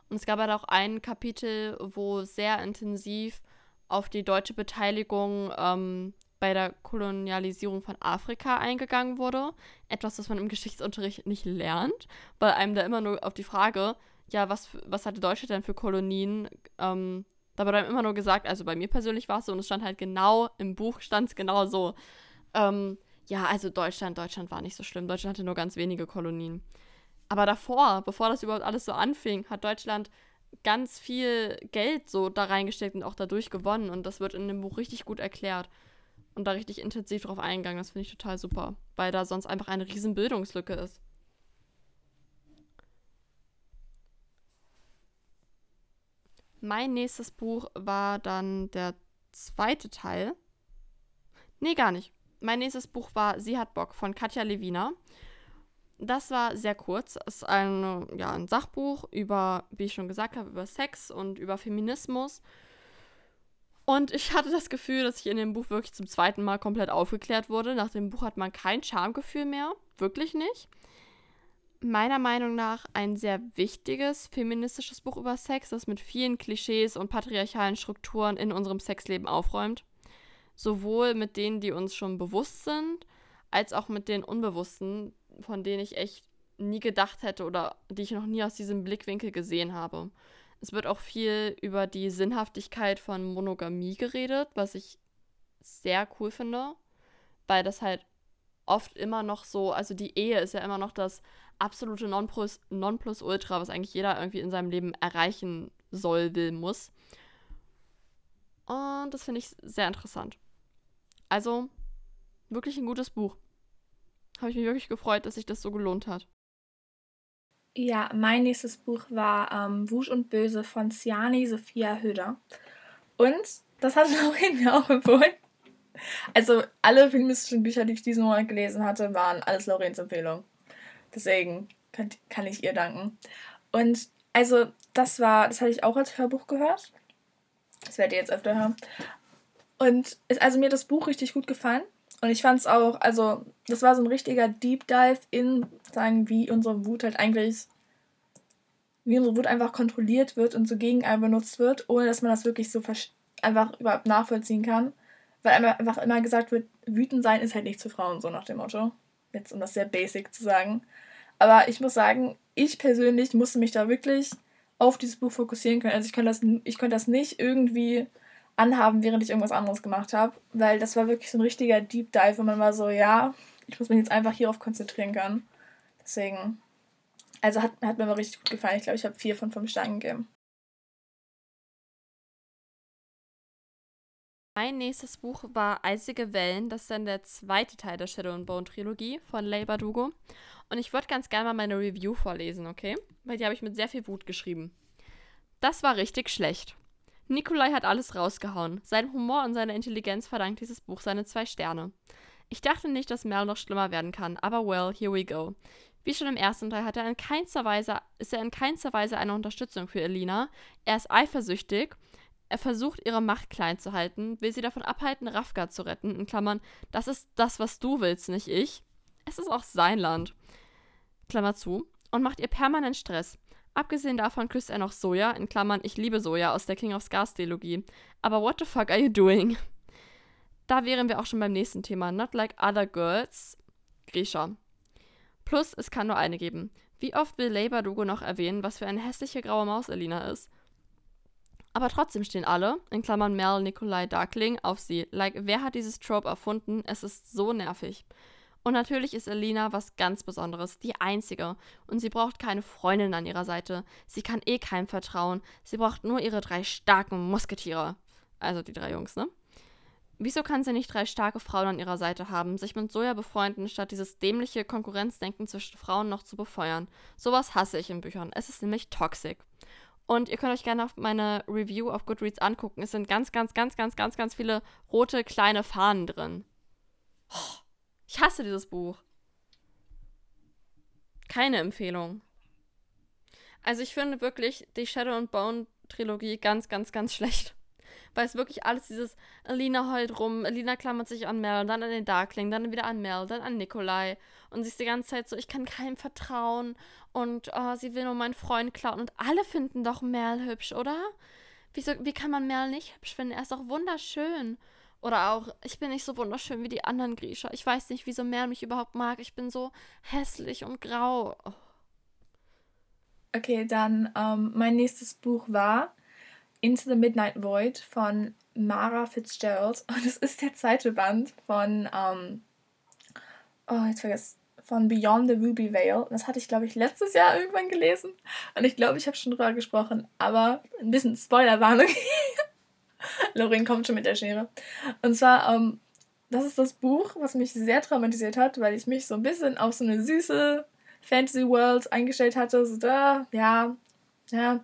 Und es gab halt auch ein Kapitel, wo sehr intensiv auf die deutsche Beteiligung ähm, bei der Kolonialisierung von Afrika eingegangen wurde. Etwas, was man im Geschichtsunterricht nicht lernt, weil einem da immer nur auf die Frage, ja, was, was hatte Deutschland denn für Kolonien? Ähm, da wurde einem immer nur gesagt, also bei mir persönlich war es so, und es stand halt genau, im Buch stand es genau so. Ähm, ja, also Deutschland, Deutschland war nicht so schlimm. Deutschland hatte nur ganz wenige Kolonien. Aber davor, bevor das überhaupt alles so anfing, hat Deutschland ganz viel Geld so da reingesteckt und auch dadurch gewonnen. Und das wird in dem Buch richtig gut erklärt und da richtig intensiv drauf eingegangen. Das finde ich total super, weil da sonst einfach eine riesen Bildungslücke ist. Mein nächstes Buch war dann der zweite Teil. Nee, gar nicht. Mein nächstes Buch war Sie hat Bock von Katja Lewina. Das war sehr kurz. Es ist ein, ja, ein Sachbuch über, wie ich schon gesagt habe, über Sex und über Feminismus. Und ich hatte das Gefühl, dass ich in dem Buch wirklich zum zweiten Mal komplett aufgeklärt wurde. Nach dem Buch hat man kein Charmegefühl mehr. Wirklich nicht. Meiner Meinung nach ein sehr wichtiges feministisches Buch über Sex, das mit vielen Klischees und patriarchalen Strukturen in unserem Sexleben aufräumt. Sowohl mit denen, die uns schon bewusst sind, als auch mit den Unbewussten, von denen ich echt nie gedacht hätte oder die ich noch nie aus diesem Blickwinkel gesehen habe. Es wird auch viel über die Sinnhaftigkeit von Monogamie geredet, was ich sehr cool finde, weil das halt oft immer noch so, also die Ehe ist ja immer noch das absolute Nonplus, Nonplusultra, was eigentlich jeder irgendwie in seinem Leben erreichen soll, will, muss. Und das finde ich sehr interessant. Also, wirklich ein gutes Buch habe ich mich wirklich gefreut, dass sich das so gelohnt hat. Ja, mein nächstes Buch war ähm, Wusch und Böse von Siani Sophia Höder. Und das hat Laurin mir auch empfohlen. Also alle feministischen Bücher, die ich diesen Monat gelesen hatte, waren alles Laurens Empfehlung. Deswegen kann, kann ich ihr danken. Und also das war, das hatte ich auch als Hörbuch gehört. Das werdet ihr jetzt öfter hören. Und ist also mir das Buch richtig gut gefallen. Und ich fand es auch, also, das war so ein richtiger Deep Dive in, sagen, wie unsere Wut halt eigentlich, wie unsere Wut einfach kontrolliert wird und so gegen einen benutzt wird, ohne dass man das wirklich so einfach überhaupt nachvollziehen kann. Weil einfach immer gesagt wird, wütend sein ist halt nicht zu Frauen, so nach dem Motto. Jetzt, um das sehr basic zu sagen. Aber ich muss sagen, ich persönlich musste mich da wirklich auf dieses Buch fokussieren können. Also ich konnte das, ich konnte das nicht irgendwie anhaben, während ich irgendwas anderes gemacht habe, weil das war wirklich so ein richtiger Deep Dive, wo man war so, ja, ich muss mich jetzt einfach hierauf konzentrieren können. Deswegen, also hat, hat mir mal richtig gut gefallen. Ich glaube, ich habe vier von fünf Sternen gegeben. Mein nächstes Buch war Eisige Wellen. Das ist dann der zweite Teil der Shadow and Bone Trilogie von Leigh Bardugo. Und ich würde ganz gerne mal meine Review vorlesen, okay? Weil die habe ich mit sehr viel Wut geschrieben. Das war richtig schlecht. Nikolai hat alles rausgehauen. Sein Humor und seine Intelligenz verdankt dieses Buch seine zwei Sterne. Ich dachte nicht, dass Mel noch schlimmer werden kann, aber well, here we go. Wie schon im ersten Teil hat er in keinster Weise, ist er in keinster Weise eine Unterstützung für Elina. Er ist eifersüchtig Er versucht, ihre Macht klein zu halten, will sie davon abhalten, Rafka zu retten. In Klammern, das ist das, was du willst, nicht ich. Es ist auch sein Land. Klammer zu. Und macht ihr permanent Stress. Abgesehen davon küsst er noch Soja, in Klammern, ich liebe Soja aus der King of Scars Trilogie. Aber what the fuck are you doing? Da wären wir auch schon beim nächsten Thema. Not like other girls. Grisha. Plus, es kann nur eine geben. Wie oft will Labour Dugo noch erwähnen, was für eine hässliche graue Maus Elina ist? Aber trotzdem stehen alle, in Klammern Mel, Nikolai, Darkling, auf sie. Like, wer hat dieses Trope erfunden? Es ist so nervig. Und natürlich ist Elina was ganz Besonderes, die einzige. Und sie braucht keine Freundin an ihrer Seite. Sie kann eh keinem vertrauen. Sie braucht nur ihre drei starken Musketiere. Also die drei Jungs, ne? Wieso kann sie nicht drei starke Frauen an ihrer Seite haben, sich mit Soja befreunden, statt dieses dämliche Konkurrenzdenken zwischen Frauen noch zu befeuern? Sowas hasse ich in Büchern. Es ist nämlich toxic. Und ihr könnt euch gerne auf meine Review auf Goodreads angucken. Es sind ganz, ganz, ganz, ganz, ganz, ganz viele rote kleine Fahnen drin. Oh. Ich hasse dieses Buch. Keine Empfehlung. Also ich finde wirklich die Shadow and Bone Trilogie ganz, ganz, ganz schlecht. Weil es wirklich alles dieses Alina heult rum, Alina klammert sich an Mel, dann an den Darkling, dann wieder an Mel, dann an Nikolai. Und sie ist die ganze Zeit so, ich kann keinem vertrauen und oh, sie will nur meinen Freund klauen. Und alle finden doch Mel hübsch, oder? Wieso, wie kann man Mel nicht hübsch finden? Er ist doch wunderschön. Oder auch, ich bin nicht so wunderschön wie die anderen Griecher. Ich weiß nicht, wieso Mel mich überhaupt mag. Ich bin so hässlich und grau. Oh. Okay, dann ähm, mein nächstes Buch war Into the Midnight Void von Mara Fitzgerald. Und es ist der zweite Band von, ähm, oh, jetzt vergesse von Beyond the Ruby Veil. Das hatte ich, glaube ich, letztes Jahr irgendwann gelesen. Und ich glaube, ich habe schon drüber gesprochen. Aber ein bisschen Spoilerwarnung. Lorraine kommt schon mit der Schere. Und zwar, ähm, das ist das Buch, was mich sehr traumatisiert hat, weil ich mich so ein bisschen auf so eine süße Fantasy World eingestellt hatte. So da, ja, ja.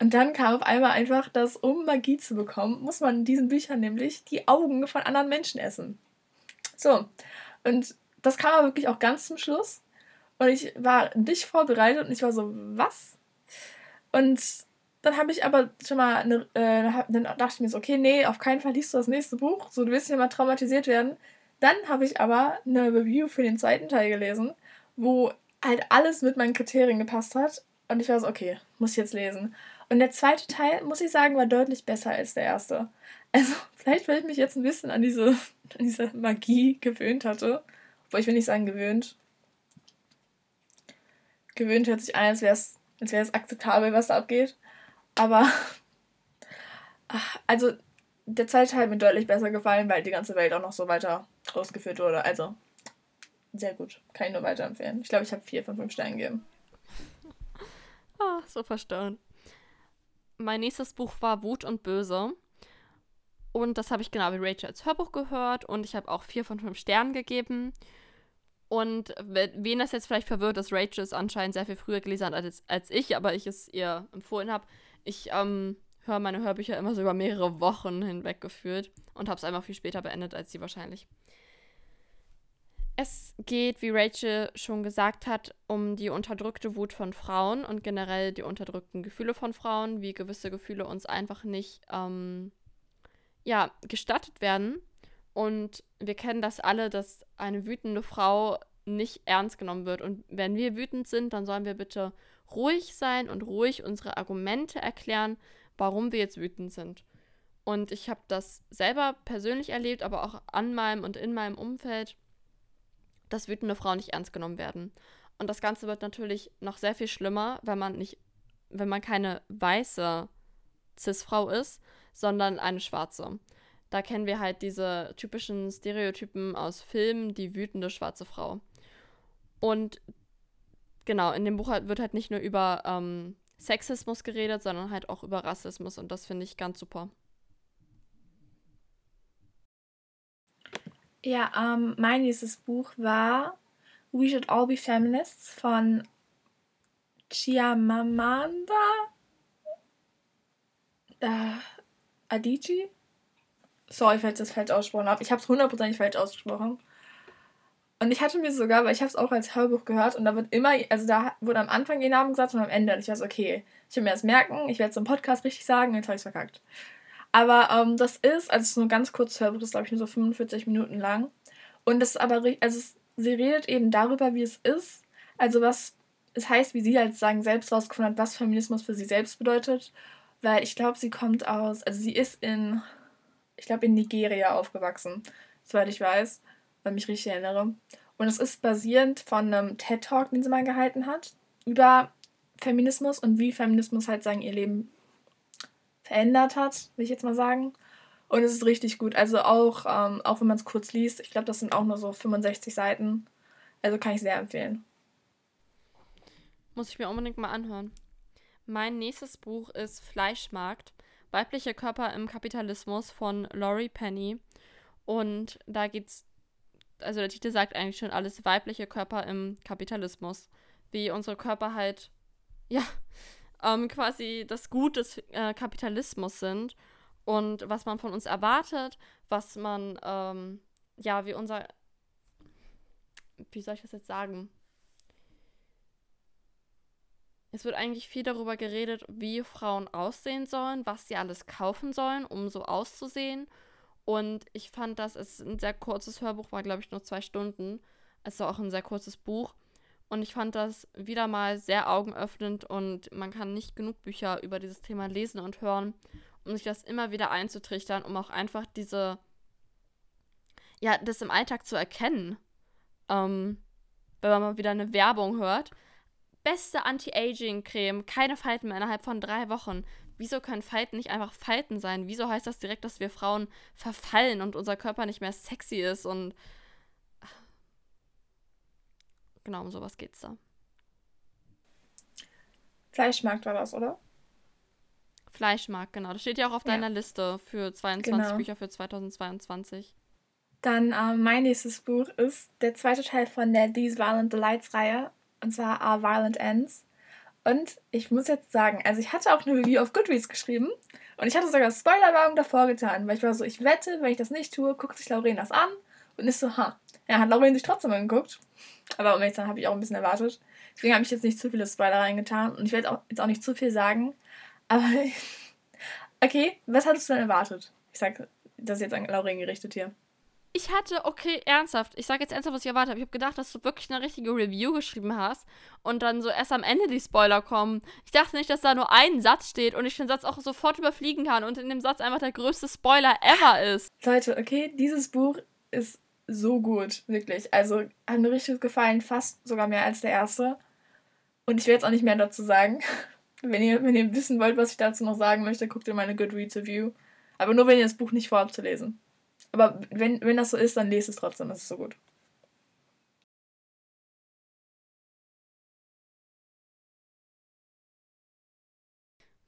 Und dann kam auf einmal einfach, dass um Magie zu bekommen, muss man in diesen Büchern nämlich die Augen von anderen Menschen essen. So. Und das kam aber wirklich auch ganz zum Schluss. Und ich war nicht vorbereitet und ich war so, was? Und dann habe ich aber schon mal, eine, äh, dann dachte ich mir so, okay, nee, auf keinen Fall liest du das nächste Buch, so du willst ja mal traumatisiert werden. Dann habe ich aber eine Review für den zweiten Teil gelesen, wo halt alles mit meinen Kriterien gepasst hat. Und ich war so, okay, muss ich jetzt lesen. Und der zweite Teil, muss ich sagen, war deutlich besser als der erste. Also, vielleicht, weil ich mich jetzt ein bisschen an diese, an diese Magie gewöhnt hatte. Obwohl ich will nicht sagen gewöhnt. Gewöhnt hört sich an, als wäre es als akzeptabel, was da abgeht. Aber, also, der zweite Teil hat mir deutlich besser gefallen, weil die ganze Welt auch noch so weiter ausgeführt wurde. Also, sehr gut. Kann ich nur weiterempfehlen. Ich glaube, ich habe vier von fünf Sternen gegeben. Ah, so verstanden. Mein nächstes Buch war Wut und Böse. Und das habe ich genau wie Rachel als Hörbuch gehört. Und ich habe auch vier von fünf Sternen gegeben. Und wen das jetzt vielleicht verwirrt, dass Rachel es anscheinend sehr viel früher gelesen hat als, als ich, aber ich es ihr empfohlen habe, ich ähm, höre meine Hörbücher immer so über mehrere Wochen hinweg geführt und habe es einfach viel später beendet als sie wahrscheinlich. Es geht, wie Rachel schon gesagt hat, um die unterdrückte Wut von Frauen und generell die unterdrückten Gefühle von Frauen, wie gewisse Gefühle uns einfach nicht ähm, ja, gestattet werden. Und wir kennen das alle, dass eine wütende Frau nicht ernst genommen wird. Und wenn wir wütend sind, dann sollen wir bitte ruhig sein und ruhig unsere Argumente erklären, warum wir jetzt wütend sind. Und ich habe das selber persönlich erlebt, aber auch an meinem und in meinem Umfeld, dass wütende Frauen nicht ernst genommen werden. Und das Ganze wird natürlich noch sehr viel schlimmer, wenn man nicht, wenn man keine weiße Cis-Frau ist, sondern eine schwarze. Da kennen wir halt diese typischen Stereotypen aus Filmen, die wütende schwarze Frau. Und genau, in dem Buch halt wird halt nicht nur über ähm, Sexismus geredet, sondern halt auch über Rassismus und das finde ich ganz super. Ja, ähm, mein nächstes Buch war We Should All Be Feminists von Chiamamanda äh, Adichie. Sorry, falls ich das falsch ausgesprochen habe. Ich habe es hundertprozentig falsch ausgesprochen. Und ich hatte mir sogar, weil ich habe es auch als Hörbuch gehört und da wird immer, also da wurde am Anfang ihr Name gesagt und am Ende. Und ich so, okay, ich will mir das merken, ich werde es im Podcast richtig sagen, jetzt habe ich es verkackt. Aber ähm, das ist, also es ist nur ganz kurz Hörbuch, das ist glaube ich nur so 45 Minuten lang. Und das ist aber, also es, sie redet eben darüber, wie es ist. Also was es heißt, wie sie halt sagen, selbst rausgefunden hat, was Feminismus für sie selbst bedeutet. Weil ich glaube, sie kommt aus, also sie ist in, ich glaube, in Nigeria aufgewachsen, soweit ich weiß, wenn ich mich richtig erinnere. Und es ist basierend von einem TED-Talk, den sie mal gehalten hat, über Feminismus und wie Feminismus halt sagen, ihr Leben verändert hat, will ich jetzt mal sagen. Und es ist richtig gut. Also auch, ähm, auch wenn man es kurz liest, ich glaube, das sind auch nur so 65 Seiten. Also kann ich sehr empfehlen. Muss ich mir unbedingt mal anhören. Mein nächstes Buch ist Fleischmarkt, weibliche Körper im Kapitalismus von Laurie Penny. Und da geht's, also der Titel sagt eigentlich schon alles, weibliche Körper im Kapitalismus. Wie unsere Körper halt, ja, ähm, quasi das Gut des äh, Kapitalismus sind und was man von uns erwartet, was man, ähm, ja, wie unser, wie soll ich das jetzt sagen? Es wird eigentlich viel darüber geredet, wie Frauen aussehen sollen, was sie alles kaufen sollen, um so auszusehen. Und ich fand, dass es ein sehr kurzes Hörbuch war, glaube ich, nur zwei Stunden. Es war auch ein sehr kurzes Buch. Und ich fand das wieder mal sehr augenöffnend und man kann nicht genug Bücher über dieses Thema lesen und hören, um sich das immer wieder einzutrichtern, um auch einfach diese, ja, das im Alltag zu erkennen. Ähm, wenn man mal wieder eine Werbung hört. Beste Anti-Aging-Creme, keine Falten mehr innerhalb von drei Wochen. Wieso können Falten nicht einfach Falten sein? Wieso heißt das direkt, dass wir Frauen verfallen und unser Körper nicht mehr sexy ist und genau um sowas geht's da. Fleischmarkt war das, oder? Fleischmarkt, genau. Das steht ja auch auf ja. deiner Liste für 22 genau. Bücher für 2022. Dann äh, mein nächstes Buch ist der zweite Teil von der These Violent Delights Reihe, und zwar Our Violent Ends. Und ich muss jetzt sagen, also ich hatte auch eine Review auf Goodreads geschrieben und ich hatte sogar Spoilerwarnung davor getan, weil ich war so, ich wette, wenn ich das nicht tue, guckt sich Lauren das an und ist so, ha. Ja, hat Lauren sich trotzdem angeguckt. Aber um zu sein, habe ich auch ein bisschen erwartet. Deswegen habe ich jetzt nicht zu viele Spoiler reingetan und ich werde auch jetzt auch nicht zu viel sagen. Aber okay, was hattest du denn erwartet? Ich sage das ist jetzt an Lauren gerichtet hier. Ich hatte, okay, ernsthaft, ich sage jetzt ernsthaft, was ich erwartet habe. Ich habe gedacht, dass du wirklich eine richtige Review geschrieben hast und dann so erst am Ende die Spoiler kommen. Ich dachte nicht, dass da nur ein Satz steht und ich den Satz auch sofort überfliegen kann und in dem Satz einfach der größte Spoiler ever ist. Leute, okay, dieses Buch ist so gut, wirklich. Also hat mir richtig gefallen, fast sogar mehr als der erste. Und ich will jetzt auch nicht mehr dazu sagen. Wenn ihr, wenn ihr wissen wollt, was ich dazu noch sagen möchte, guckt ihr meine Goodreads Review. Aber nur, wenn ihr das Buch nicht vorhabt zu lesen. Aber wenn, wenn das so ist, dann lest es trotzdem, das ist so gut.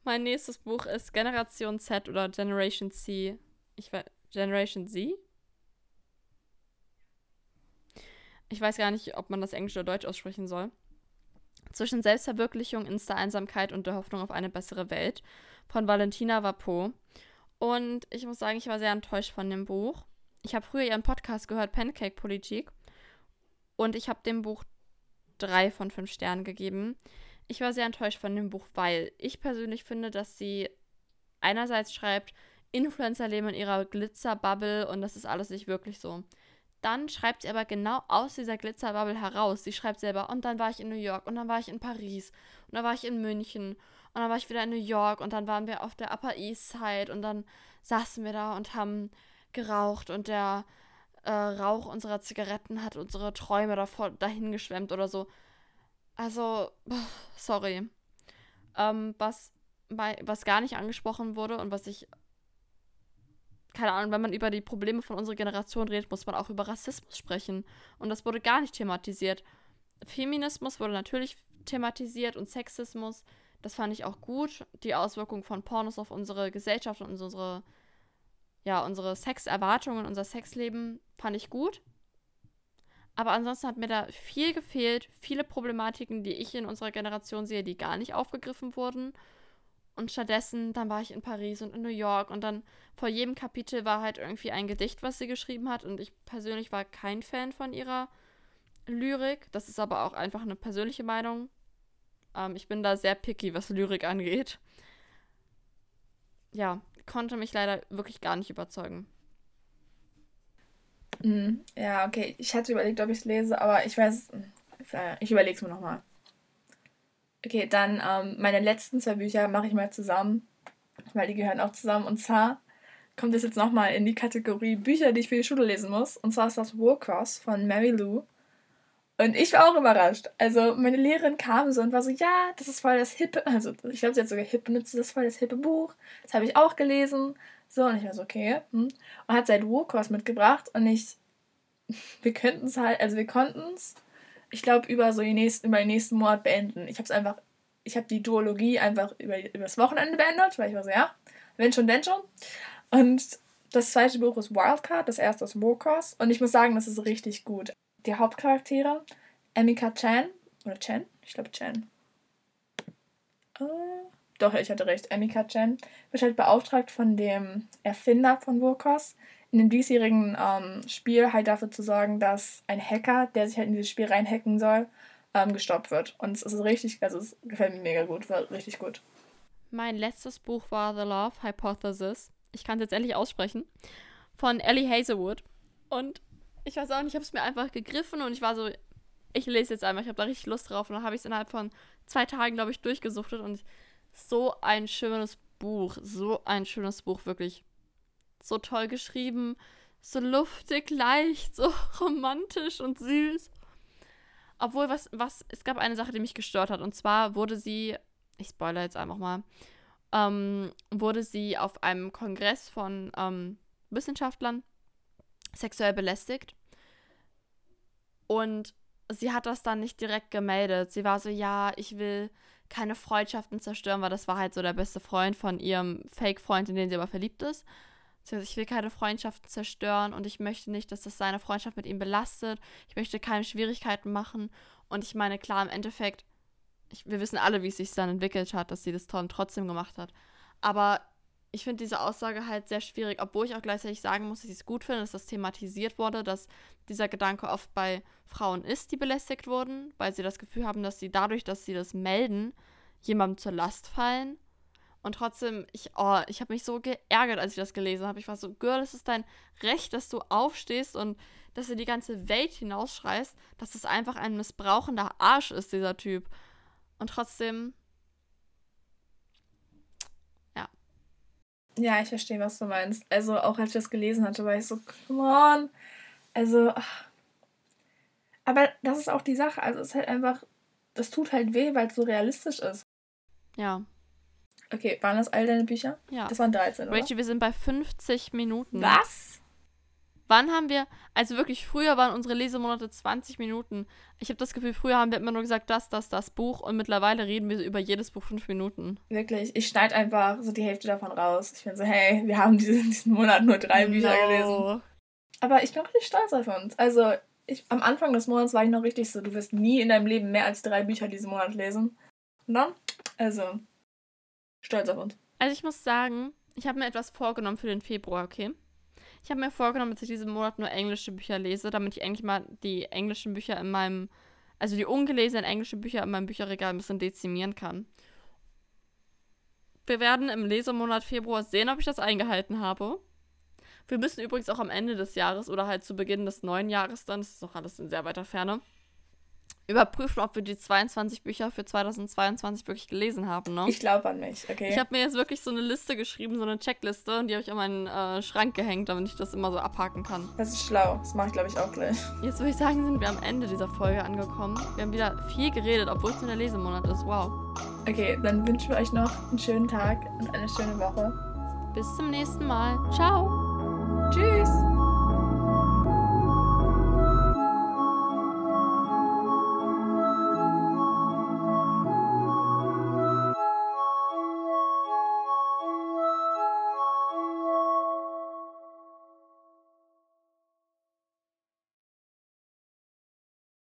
Mein nächstes Buch ist Generation Z oder Generation C. Ich weiß, Generation Z? Ich weiß gar nicht, ob man das Englisch oder Deutsch aussprechen soll. Zwischen Selbstverwirklichung, Insta-Einsamkeit und der Hoffnung auf eine bessere Welt von Valentina Vapo. Und ich muss sagen, ich war sehr enttäuscht von dem Buch. Ich habe früher ihren Podcast gehört, Pancake Politik. Und ich habe dem Buch drei von fünf Sternen gegeben. Ich war sehr enttäuscht von dem Buch, weil ich persönlich finde, dass sie einerseits schreibt, Influencer leben in ihrer Glitzerbubble und das ist alles nicht wirklich so. Dann schreibt sie aber genau aus dieser Glitzerbubble heraus. Sie schreibt selber, und dann war ich in New York, und dann war ich in Paris, und dann war ich in München, und dann war ich wieder in New York, und dann waren wir auf der Upper East Side, und dann saßen wir da und haben geraucht, und der äh, Rauch unserer Zigaretten hat unsere Träume davor dahin oder so. Also, sorry. Ähm, was, bei, was gar nicht angesprochen wurde und was ich keine Ahnung, wenn man über die Probleme von unserer Generation redet, muss man auch über Rassismus sprechen. Und das wurde gar nicht thematisiert. Feminismus wurde natürlich thematisiert und Sexismus. Das fand ich auch gut. Die Auswirkungen von Pornos auf unsere Gesellschaft und unsere, ja, unsere Sexerwartungen, unser Sexleben fand ich gut. Aber ansonsten hat mir da viel gefehlt, viele Problematiken, die ich in unserer Generation sehe, die gar nicht aufgegriffen wurden. Und stattdessen, dann war ich in Paris und in New York und dann vor jedem Kapitel war halt irgendwie ein Gedicht, was sie geschrieben hat. Und ich persönlich war kein Fan von ihrer Lyrik. Das ist aber auch einfach eine persönliche Meinung. Ähm, ich bin da sehr picky, was Lyrik angeht. ja, konnte mich leider wirklich gar nicht überzeugen. Mhm. Ja, okay. Ich hatte überlegt, ob ich es lese, aber ich weiß, ich überlege es mir nochmal. Okay, dann ähm, meine letzten zwei Bücher mache ich mal zusammen, weil die gehören auch zusammen. Und zwar kommt es jetzt nochmal in die Kategorie Bücher, die ich für die Schule lesen muss. Und zwar ist das Warcross von Mary Lou. Und ich war auch überrascht. Also meine Lehrerin kam so und war so, ja, das ist voll das hippe, also ich glaube, sie hat sogar hip benutzt, das ist voll das hippe Buch. Das habe ich auch gelesen. So, und ich war so, okay. Hm. Und hat seit Warcross mitgebracht und ich, wir könnten es halt, also wir konnten es, ich glaube, über so die nächsten, über den nächsten Monat beenden. Ich habe es einfach, ich habe die Duologie einfach über, über das Wochenende beendet, weil ich war so, ja, wenn schon, denn schon. Und das zweite Buch ist Wildcard, das erste ist Warcross. Und ich muss sagen, das ist richtig gut. Die Hauptcharaktere, Emika Chan, oder Chan? Ich glaube Chan. Äh, doch, ich hatte recht. Emika Chan wird halt beauftragt von dem Erfinder von Warcross, in dem diesjährigen ähm, Spiel halt dafür zu sorgen, dass ein Hacker, der sich halt in dieses Spiel reinhacken soll, ähm, gestoppt wird. Und es ist richtig, also es gefällt mir mega gut, war richtig gut. Mein letztes Buch war The Love Hypothesis ich kann es jetzt endlich aussprechen, von Ellie Hazelwood. Und ich weiß auch nicht, ich habe es mir einfach gegriffen und ich war so, ich lese jetzt einmal, ich habe da richtig Lust drauf. Und dann habe ich es innerhalb von zwei Tagen, glaube ich, durchgesuchtet und so ein schönes Buch, so ein schönes Buch, wirklich. So toll geschrieben, so luftig, leicht, so romantisch und süß. Obwohl, was, was, es gab eine Sache, die mich gestört hat. Und zwar wurde sie, ich spoilere jetzt einfach mal, ähm, wurde sie auf einem Kongress von ähm, Wissenschaftlern sexuell belästigt. Und sie hat das dann nicht direkt gemeldet. Sie war so, ja, ich will keine Freundschaften zerstören, weil das war halt so der beste Freund von ihrem Fake-Freund, in den sie aber verliebt ist. Ich will keine Freundschaften zerstören und ich möchte nicht, dass das seine Freundschaft mit ihm belastet. Ich möchte keine Schwierigkeiten machen. Und ich meine, klar, im Endeffekt ich, wir wissen alle, wie es sich dann entwickelt hat, dass sie das trotzdem gemacht hat. Aber ich finde diese Aussage halt sehr schwierig, obwohl ich auch gleichzeitig sagen muss, dass ich es gut finde, dass das thematisiert wurde, dass dieser Gedanke oft bei Frauen ist, die belästigt wurden, weil sie das Gefühl haben, dass sie dadurch, dass sie das melden, jemandem zur Last fallen. Und trotzdem, ich, oh, ich habe mich so geärgert, als ich das gelesen habe. Ich war so, Girl, es ist dein Recht, dass du aufstehst und dass du die ganze Welt hinausschreist, dass es einfach ein missbrauchender Arsch ist, dieser Typ. Und trotzdem, Ja, ich verstehe, was du meinst. Also auch als ich das gelesen hatte, war ich so, come on. Also, ach. aber das ist auch die Sache. Also es ist halt einfach, das tut halt weh, weil es so realistisch ist. Ja. Okay, waren das all deine Bücher? Ja. Das waren 13, oder? Rachel, wir sind bei 50 Minuten. Was? Wann haben wir, also wirklich früher waren unsere Lesemonate 20 Minuten. Ich habe das Gefühl, früher haben wir immer nur gesagt, das, das, das Buch und mittlerweile reden wir über jedes Buch fünf Minuten. Wirklich, ich schneide einfach so die Hälfte davon raus. Ich bin so, hey, wir haben diesen, diesen Monat nur drei Bücher no. gelesen. Aber ich bin richtig stolz auf uns. Also, ich, am Anfang des Monats war ich noch richtig so, du wirst nie in deinem Leben mehr als drei Bücher diesen Monat lesen. Und dann, also, stolz auf uns. Also ich muss sagen, ich habe mir etwas vorgenommen für den Februar, okay? Ich habe mir vorgenommen, dass ich diesen Monat nur englische Bücher lese, damit ich endlich mal die englischen Bücher in meinem, also die ungelesenen englischen Bücher in meinem Bücherregal ein bisschen dezimieren kann. Wir werden im Lesemonat Februar sehen, ob ich das eingehalten habe. Wir müssen übrigens auch am Ende des Jahres oder halt zu Beginn des neuen Jahres dann, das ist noch alles in sehr weiter Ferne, überprüfen, ob wir die 22 Bücher für 2022 wirklich gelesen haben. Ne? Ich glaube an mich, okay. Ich habe mir jetzt wirklich so eine Liste geschrieben, so eine Checkliste, und die habe ich an meinen äh, Schrank gehängt, damit ich das immer so abhaken kann. Das ist schlau. Das mache ich, glaube ich, auch gleich. Jetzt würde ich sagen, sind wir am Ende dieser Folge angekommen. Wir haben wieder viel geredet, obwohl es nur der Lesemonat ist. Wow. Okay, dann wünschen wir euch noch einen schönen Tag und eine schöne Woche. Bis zum nächsten Mal. Ciao. Tschüss.